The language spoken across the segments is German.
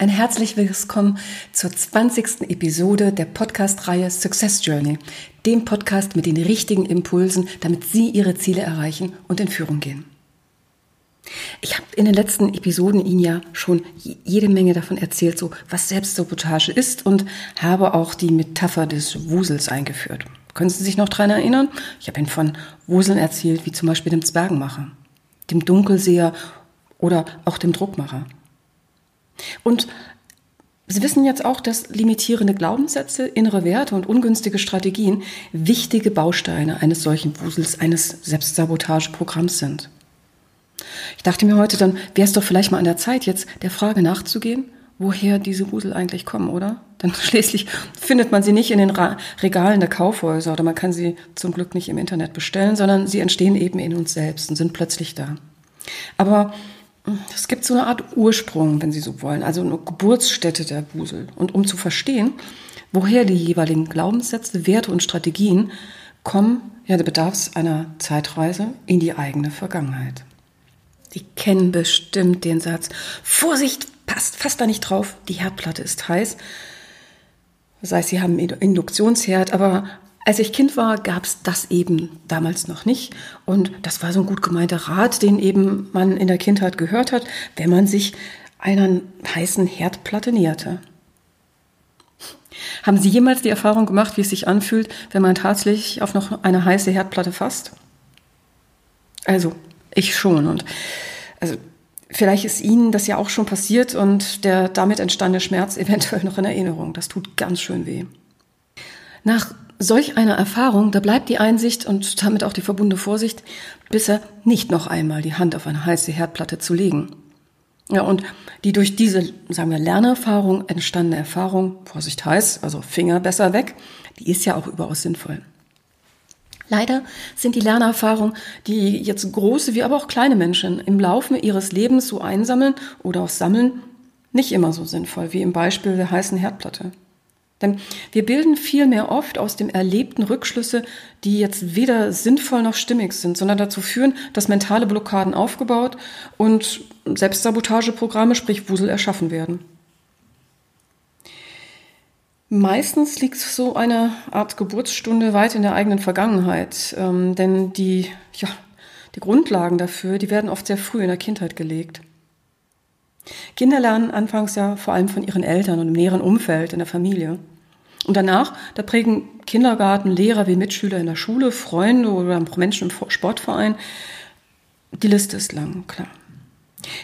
Ein herzlich willkommen zur 20. Episode der Podcast-Reihe Success Journey, dem Podcast mit den richtigen Impulsen, damit Sie Ihre Ziele erreichen und in Führung gehen. Ich habe in den letzten Episoden Ihnen ja schon jede Menge davon erzählt, so was Selbstsabotage ist und habe auch die Metapher des Wusels eingeführt. Können Sie sich noch daran erinnern? Ich habe Ihnen von Wuseln erzählt, wie zum Beispiel dem Zwergenmacher, dem Dunkelseher oder auch dem Druckmacher. Und Sie wissen jetzt auch, dass limitierende Glaubenssätze, innere Werte und ungünstige Strategien wichtige Bausteine eines solchen Wusels, eines Selbstsabotageprogramms sind. Ich dachte mir heute, dann wäre es doch vielleicht mal an der Zeit, jetzt der Frage nachzugehen, woher diese Wusel eigentlich kommen, oder? Denn schließlich findet man sie nicht in den Regalen der Kaufhäuser oder man kann sie zum Glück nicht im Internet bestellen, sondern sie entstehen eben in uns selbst und sind plötzlich da. Aber es gibt so eine Art Ursprung, wenn Sie so wollen, also eine Geburtsstätte der Wusel. Und um zu verstehen, woher die jeweiligen Glaubenssätze, Werte und Strategien kommen, ja, da bedarf es einer Zeitreise in die eigene Vergangenheit. Sie kennen bestimmt den Satz, Vorsicht, passt fast da nicht drauf, die Herdplatte ist heiß. Das heißt, Sie haben einen Induktionsherd, aber als ich Kind war, gab es das eben damals noch nicht. Und das war so ein gut gemeinter Rat, den eben man in der Kindheit gehört hat, wenn man sich einer heißen Herdplatte näherte. Haben Sie jemals die Erfahrung gemacht, wie es sich anfühlt, wenn man tatsächlich auf noch eine heiße Herdplatte fasst? Also, ich schon. Und also, vielleicht ist Ihnen das ja auch schon passiert und der damit entstandene Schmerz eventuell noch in Erinnerung. Das tut ganz schön weh. Nach solch einer Erfahrung, da bleibt die Einsicht und damit auch die verbundene Vorsicht, bisher nicht noch einmal die Hand auf eine heiße Herdplatte zu legen. Ja, und die durch diese, sagen wir, Lernerfahrung entstandene Erfahrung, Vorsicht heiß, also Finger besser weg, die ist ja auch überaus sinnvoll. Leider sind die Lernerfahrungen, die jetzt große wie aber auch kleine Menschen im Laufe ihres Lebens so einsammeln oder auch sammeln, nicht immer so sinnvoll wie im Beispiel der heißen Herdplatte. Denn wir bilden vielmehr oft aus dem Erlebten Rückschlüsse, die jetzt weder sinnvoll noch stimmig sind, sondern dazu führen, dass mentale Blockaden aufgebaut und Selbstsabotageprogramme, sprich Wusel, erschaffen werden. Meistens liegt so eine Art Geburtsstunde weit in der eigenen Vergangenheit, ähm, denn die, ja, die Grundlagen dafür, die werden oft sehr früh in der Kindheit gelegt. Kinder lernen anfangs ja vor allem von ihren Eltern und im näheren Umfeld, in der Familie. Und danach, da prägen Kindergarten, Lehrer wie Mitschüler in der Schule, Freunde oder Menschen im Sportverein. Die Liste ist lang, klar.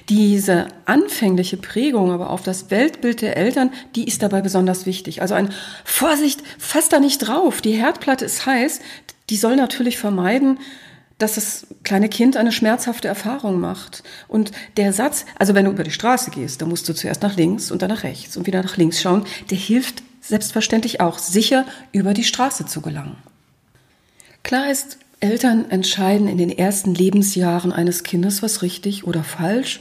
Diese anfängliche Prägung aber auf das Weltbild der Eltern, die ist dabei besonders wichtig. Also ein Vorsicht, fass da nicht drauf, die Herdplatte ist heiß, die soll natürlich vermeiden, dass das kleine Kind eine schmerzhafte Erfahrung macht. Und der Satz, also wenn du über die Straße gehst, dann musst du zuerst nach links und dann nach rechts und wieder nach links schauen, der hilft selbstverständlich auch, sicher über die Straße zu gelangen. Klar ist, Eltern entscheiden in den ersten Lebensjahren eines Kindes, was richtig oder falsch,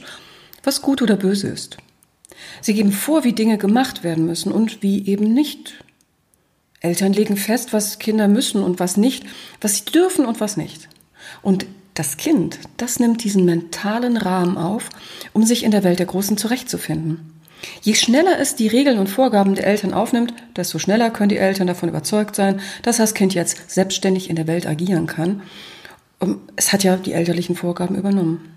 was gut oder böse ist. Sie geben vor, wie Dinge gemacht werden müssen und wie eben nicht. Eltern legen fest, was Kinder müssen und was nicht, was sie dürfen und was nicht. Und das Kind, das nimmt diesen mentalen Rahmen auf, um sich in der Welt der Großen zurechtzufinden. Je schneller es die Regeln und Vorgaben der Eltern aufnimmt, desto schneller können die Eltern davon überzeugt sein, dass das Kind jetzt selbstständig in der Welt agieren kann. Es hat ja die elterlichen Vorgaben übernommen.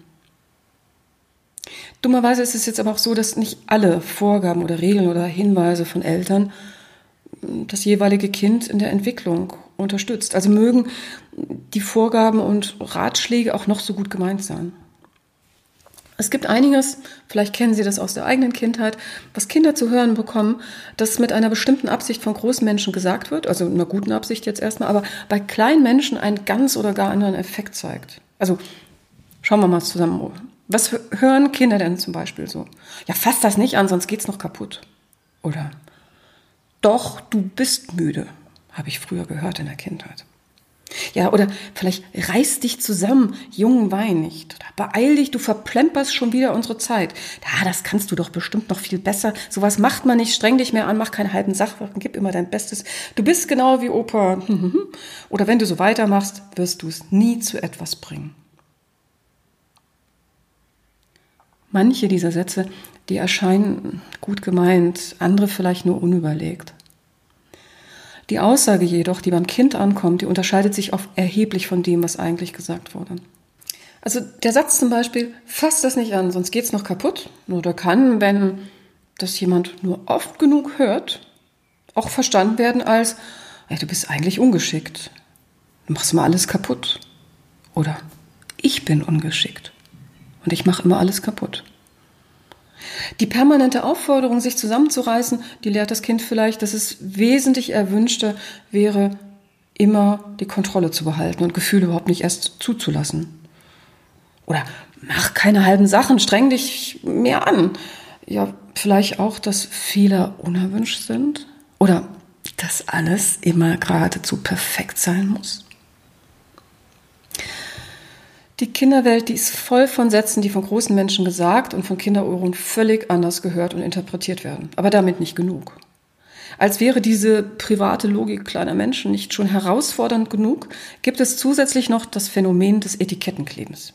Dummerweise ist es jetzt aber auch so, dass nicht alle Vorgaben oder Regeln oder Hinweise von Eltern das jeweilige Kind in der Entwicklung unterstützt. Also mögen die Vorgaben und Ratschläge auch noch so gut gemeint sein. Es gibt einiges, vielleicht kennen Sie das aus der eigenen Kindheit, was Kinder zu hören bekommen, das mit einer bestimmten Absicht von großen Menschen gesagt wird, also einer guten Absicht jetzt erstmal, aber bei kleinen Menschen einen ganz oder gar anderen Effekt zeigt. Also schauen wir mal zusammen. Was hören Kinder denn zum Beispiel so? Ja, fass das nicht an, sonst geht's noch kaputt. Oder doch, du bist müde, habe ich früher gehört in der Kindheit. Ja, oder vielleicht reiß dich zusammen, jungen Wein nicht. Oder beeil dich, du verplemperst schon wieder unsere Zeit. Ja, das kannst du doch bestimmt noch viel besser. Sowas macht man nicht, streng dich mehr an, mach keine halben Sachwirken, gib immer dein Bestes. Du bist genau wie Opa. Oder wenn du so weitermachst, wirst du es nie zu etwas bringen. Manche dieser Sätze, die erscheinen gut gemeint, andere vielleicht nur unüberlegt. Die Aussage jedoch, die beim Kind ankommt, die unterscheidet sich oft erheblich von dem, was eigentlich gesagt wurde. Also der Satz zum Beispiel, fass das nicht an, sonst geht's noch kaputt. Oder kann, wenn das jemand nur oft genug hört, auch verstanden werden als, ey, du bist eigentlich ungeschickt. Du machst immer alles kaputt. Oder ich bin ungeschickt. Und ich mache immer alles kaputt. Die permanente Aufforderung, sich zusammenzureißen, die lehrt das Kind vielleicht, dass es wesentlich erwünschter wäre, immer die Kontrolle zu behalten und Gefühle überhaupt nicht erst zuzulassen. Oder mach keine halben Sachen, streng dich mehr an. Ja, vielleicht auch, dass Fehler unerwünscht sind. Oder dass alles immer geradezu perfekt sein muss. Die Kinderwelt, die ist voll von Sätzen, die von großen Menschen gesagt und von Kinderohren völlig anders gehört und interpretiert werden. Aber damit nicht genug. Als wäre diese private Logik kleiner Menschen nicht schon herausfordernd genug, gibt es zusätzlich noch das Phänomen des Etikettenklebens.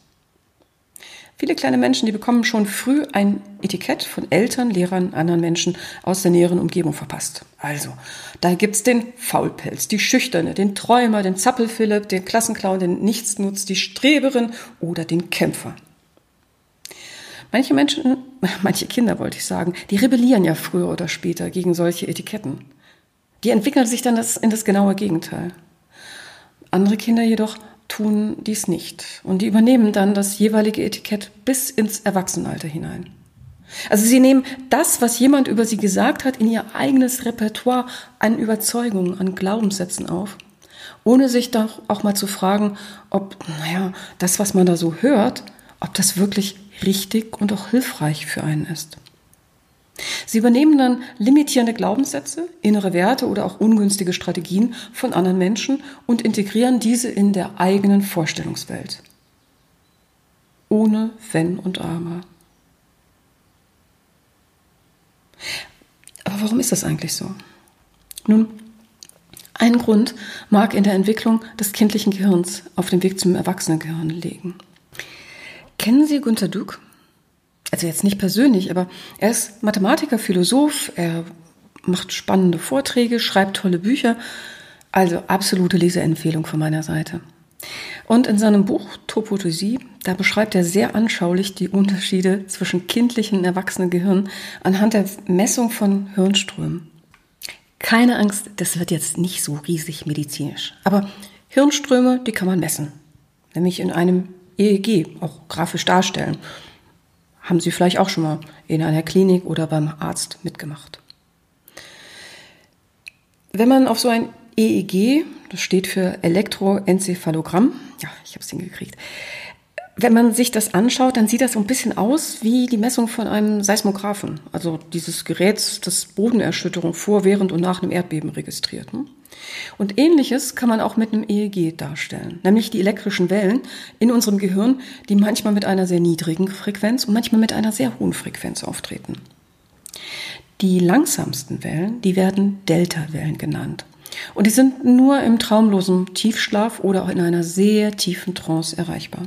Viele kleine Menschen, die bekommen schon früh ein Etikett von Eltern, Lehrern, anderen Menschen aus der näheren Umgebung verpasst. Also, da gibt's den Faulpelz, die Schüchterne, den Träumer, den Zappelphilipp, den Klassenclown, den Nichtsnutz, die Streberin oder den Kämpfer. Manche Menschen, manche Kinder wollte ich sagen, die rebellieren ja früher oder später gegen solche Etiketten. Die entwickeln sich dann das, in das genaue Gegenteil. Andere Kinder jedoch tun dies nicht. Und die übernehmen dann das jeweilige Etikett bis ins Erwachsenenalter hinein. Also sie nehmen das, was jemand über sie gesagt hat, in ihr eigenes Repertoire an Überzeugungen, an Glaubenssätzen auf, ohne sich doch auch mal zu fragen, ob, naja, das, was man da so hört, ob das wirklich richtig und auch hilfreich für einen ist. Sie übernehmen dann limitierende Glaubenssätze, innere Werte oder auch ungünstige Strategien von anderen Menschen und integrieren diese in der eigenen Vorstellungswelt. Ohne Wenn und Aber. Aber warum ist das eigentlich so? Nun, ein Grund mag in der Entwicklung des kindlichen Gehirns auf dem Weg zum Erwachsenengehirn liegen. Kennen Sie Günter Dück? Also jetzt nicht persönlich, aber er ist Mathematiker, Philosoph, er macht spannende Vorträge, schreibt tolle Bücher. Also absolute Leseempfehlung von meiner Seite. Und in seinem Buch Topotosie, da beschreibt er sehr anschaulich die Unterschiede zwischen kindlichen und erwachsenen Gehirn anhand der Messung von Hirnströmen. Keine Angst, das wird jetzt nicht so riesig medizinisch. Aber Hirnströme, die kann man messen. Nämlich in einem EEG, auch grafisch darstellen haben Sie vielleicht auch schon mal in einer Klinik oder beim Arzt mitgemacht. Wenn man auf so ein EEG, das steht für Elektroenzephalogramm, ja, ich habe es hingekriegt, wenn man sich das anschaut, dann sieht das so ein bisschen aus wie die Messung von einem Seismographen, also dieses Gerät, das Bodenerschütterung vor, während und nach einem Erdbeben registriert. Ne? Und ähnliches kann man auch mit einem EEG darstellen, nämlich die elektrischen Wellen in unserem Gehirn, die manchmal mit einer sehr niedrigen Frequenz und manchmal mit einer sehr hohen Frequenz auftreten. Die langsamsten Wellen, die werden Delta-Wellen genannt. Und die sind nur im traumlosen Tiefschlaf oder auch in einer sehr tiefen Trance erreichbar.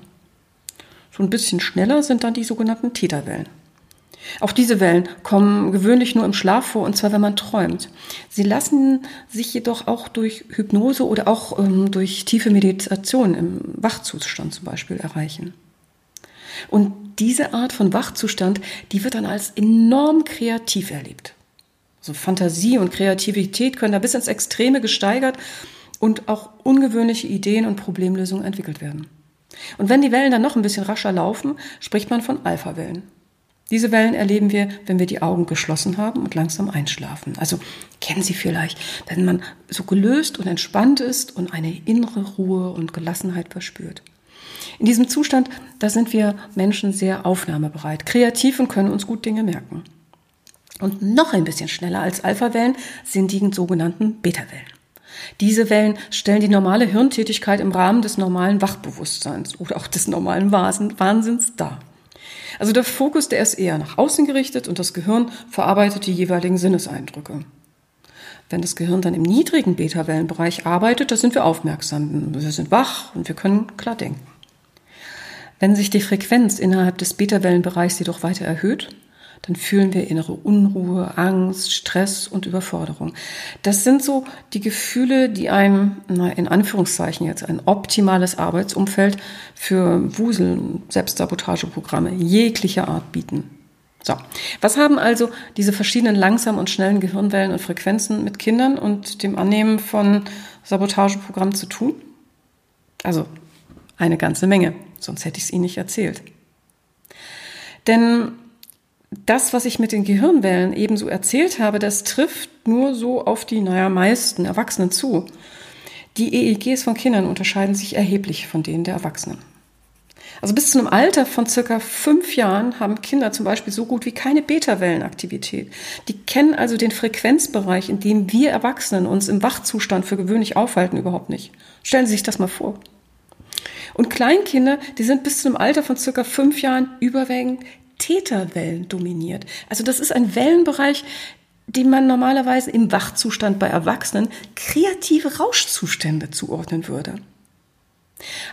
So ein bisschen schneller sind dann die sogenannten Theta-Wellen. Auch diese Wellen kommen gewöhnlich nur im Schlaf vor, und zwar wenn man träumt. Sie lassen sich jedoch auch durch Hypnose oder auch ähm, durch tiefe Meditation im Wachzustand zum Beispiel erreichen. Und diese Art von Wachzustand, die wird dann als enorm kreativ erlebt. Also Fantasie und Kreativität können da bis ins Extreme gesteigert und auch ungewöhnliche Ideen und Problemlösungen entwickelt werden. Und wenn die Wellen dann noch ein bisschen rascher laufen, spricht man von Alpha-Wellen. Diese Wellen erleben wir, wenn wir die Augen geschlossen haben und langsam einschlafen. Also kennen Sie vielleicht, wenn man so gelöst und entspannt ist und eine innere Ruhe und Gelassenheit verspürt. In diesem Zustand, da sind wir Menschen sehr aufnahmebereit, kreativ und können uns gut Dinge merken. Und noch ein bisschen schneller als Alpha-Wellen sind die sogenannten Beta-Wellen. Diese Wellen stellen die normale Hirntätigkeit im Rahmen des normalen Wachbewusstseins oder auch des normalen Wahnsinns dar. Also der Fokus, der ist eher nach außen gerichtet und das Gehirn verarbeitet die jeweiligen Sinneseindrücke. Wenn das Gehirn dann im niedrigen Beta-Wellenbereich arbeitet, da sind wir aufmerksam, wir sind wach und wir können klar denken. Wenn sich die Frequenz innerhalb des Beta-Wellenbereichs jedoch weiter erhöht, dann fühlen wir innere Unruhe, Angst, Stress und Überforderung. Das sind so die Gefühle, die einem, na, in Anführungszeichen jetzt, ein optimales Arbeitsumfeld für Wusel, Selbstsabotageprogramme jeglicher Art bieten. So, was haben also diese verschiedenen langsamen und schnellen Gehirnwellen und Frequenzen mit Kindern und dem Annehmen von Sabotageprogrammen zu tun? Also eine ganze Menge, sonst hätte ich es Ihnen nicht erzählt. Denn das, was ich mit den Gehirnwellen ebenso erzählt habe, das trifft nur so auf die, naja, meisten Erwachsenen zu. Die EEGs von Kindern unterscheiden sich erheblich von denen der Erwachsenen. Also bis zu einem Alter von circa fünf Jahren haben Kinder zum Beispiel so gut wie keine Beta-Wellenaktivität. Die kennen also den Frequenzbereich, in dem wir Erwachsenen uns im Wachzustand für gewöhnlich aufhalten, überhaupt nicht. Stellen Sie sich das mal vor. Und Kleinkinder, die sind bis zu einem Alter von circa fünf Jahren überwiegend Täterwellen dominiert. Also das ist ein Wellenbereich, den man normalerweise im Wachzustand bei Erwachsenen kreative Rauschzustände zuordnen würde.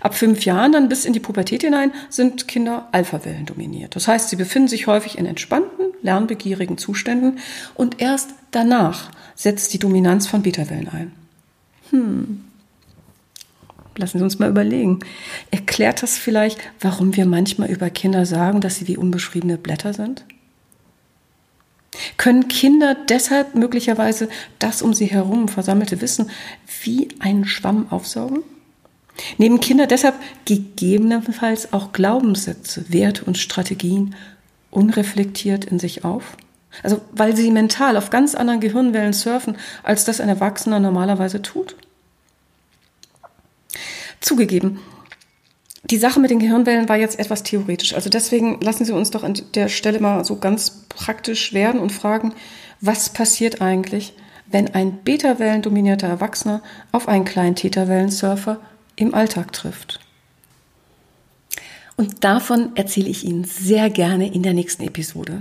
Ab fünf Jahren dann bis in die Pubertät hinein sind Kinder Alphawellen dominiert. Das heißt, sie befinden sich häufig in entspannten, lernbegierigen Zuständen und erst danach setzt die Dominanz von Betawellen ein. Hm, Lassen Sie uns mal überlegen. Erklärt das vielleicht, warum wir manchmal über Kinder sagen, dass sie wie unbeschriebene Blätter sind? Können Kinder deshalb möglicherweise das um sie herum versammelte Wissen wie einen Schwamm aufsaugen? Nehmen Kinder deshalb gegebenenfalls auch Glaubenssätze, Werte und Strategien unreflektiert in sich auf? Also weil sie mental auf ganz anderen Gehirnwellen surfen, als das ein Erwachsener normalerweise tut? Zugegeben, die Sache mit den Gehirnwellen war jetzt etwas theoretisch. Also deswegen lassen Sie uns doch an der Stelle mal so ganz praktisch werden und fragen, was passiert eigentlich, wenn ein Beta-Wellen-dominierter Erwachsener auf einen kleinen Theta-Wellen-Surfer im Alltag trifft? Und davon erzähle ich Ihnen sehr gerne in der nächsten Episode.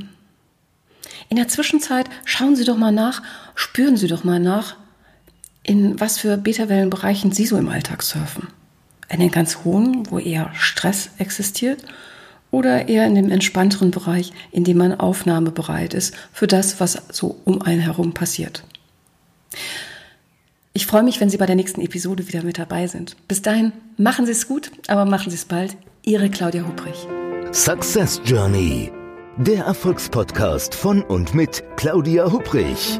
In der Zwischenzeit schauen Sie doch mal nach, spüren Sie doch mal nach, in was für Beta-Wellen-Bereichen Sie so im Alltag surfen in den ganz hohen, wo eher Stress existiert, oder eher in dem entspannteren Bereich, in dem man aufnahmebereit ist für das, was so um einen herum passiert. Ich freue mich, wenn Sie bei der nächsten Episode wieder mit dabei sind. Bis dahin, machen Sie es gut, aber machen Sie es bald. Ihre Claudia Hubrich. Success Journey. Der Erfolgspodcast von und mit Claudia Hubrich.